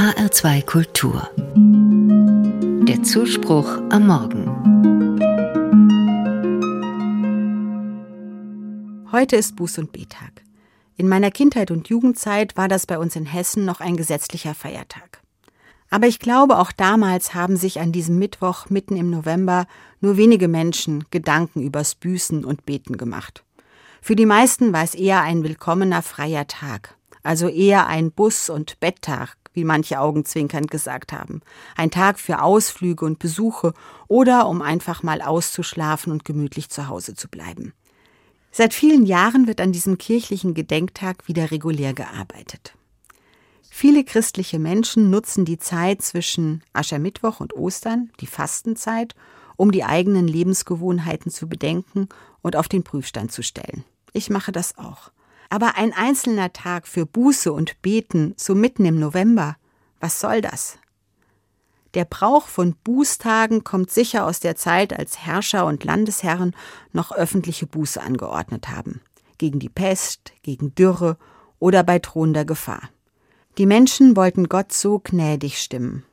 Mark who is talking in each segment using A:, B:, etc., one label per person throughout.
A: HR2 Kultur. Der Zuspruch am Morgen.
B: Heute ist Buß- und Betag. In meiner Kindheit und Jugendzeit war das bei uns in Hessen noch ein gesetzlicher Feiertag. Aber ich glaube, auch damals haben sich an diesem Mittwoch mitten im November nur wenige Menschen Gedanken übers Büßen und Beten gemacht. Für die meisten war es eher ein willkommener freier Tag, also eher ein Bus- und Betttag, wie manche augenzwinkernd gesagt haben. Ein Tag für Ausflüge und Besuche oder um einfach mal auszuschlafen und gemütlich zu Hause zu bleiben. Seit vielen Jahren wird an diesem kirchlichen Gedenktag wieder regulär gearbeitet. Viele christliche Menschen nutzen die Zeit zwischen Aschermittwoch und Ostern, die Fastenzeit, um die eigenen Lebensgewohnheiten zu bedenken und auf den Prüfstand zu stellen. Ich mache das auch. Aber ein einzelner Tag für Buße und Beten, so mitten im November, was soll das? Der Brauch von Bußtagen kommt sicher aus der Zeit, als Herrscher und Landesherren noch öffentliche Buße angeordnet haben. Gegen die Pest, gegen Dürre oder bei drohender Gefahr. Die Menschen wollten Gott so gnädig stimmen.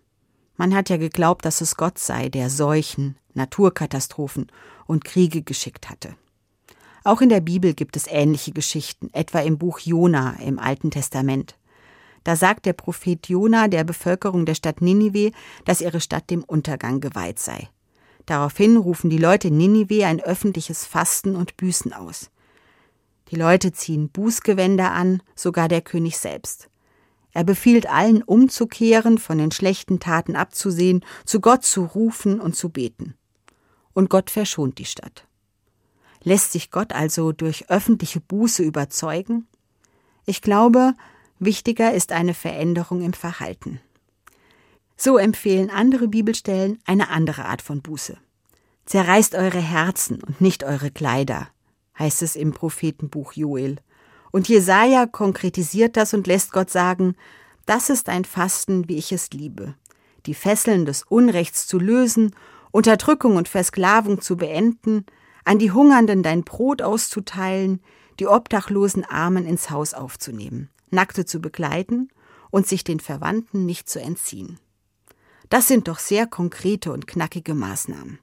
B: Man hat ja geglaubt, dass es Gott sei, der Seuchen, Naturkatastrophen und Kriege geschickt hatte. Auch in der Bibel gibt es ähnliche Geschichten, etwa im Buch Jona im Alten Testament. Da sagt der Prophet Jona der Bevölkerung der Stadt Ninive, dass ihre Stadt dem Untergang geweiht sei. Daraufhin rufen die Leute in Ninive ein öffentliches Fasten und Büßen aus. Die Leute ziehen Bußgewänder an, sogar der König selbst. Er befiehlt allen umzukehren, von den schlechten Taten abzusehen, zu Gott zu rufen und zu beten. Und Gott verschont die Stadt. Lässt sich Gott also durch öffentliche Buße überzeugen? Ich glaube, wichtiger ist eine Veränderung im Verhalten. So empfehlen andere Bibelstellen eine andere Art von Buße. Zerreißt eure Herzen und nicht eure Kleider, heißt es im Prophetenbuch Joel. Und Jesaja konkretisiert das und lässt Gott sagen, das ist ein Fasten, wie ich es liebe. Die Fesseln des Unrechts zu lösen, Unterdrückung und Versklavung zu beenden, an die Hungernden dein Brot auszuteilen, die obdachlosen Armen ins Haus aufzunehmen, Nackte zu begleiten und sich den Verwandten nicht zu entziehen. Das sind doch sehr konkrete und knackige Maßnahmen.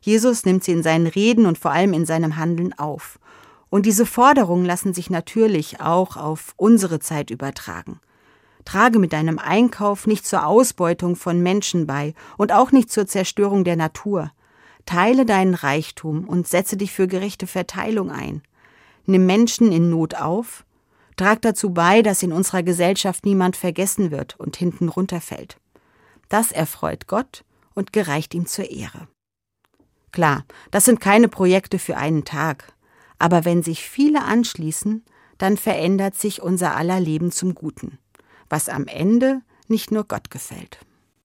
B: Jesus nimmt sie in seinen Reden und vor allem in seinem Handeln auf und diese Forderungen lassen sich natürlich auch auf unsere Zeit übertragen. Trage mit deinem Einkauf nicht zur Ausbeutung von Menschen bei und auch nicht zur Zerstörung der Natur. Teile deinen Reichtum und setze dich für gerechte Verteilung ein. Nimm Menschen in Not auf. Trag dazu bei, dass in unserer Gesellschaft niemand vergessen wird und hinten runterfällt. Das erfreut Gott und gereicht ihm zur Ehre. Klar, das sind keine Projekte für einen Tag, aber wenn sich viele anschließen, dann verändert sich unser aller Leben zum Guten, was am Ende nicht nur Gott gefällt.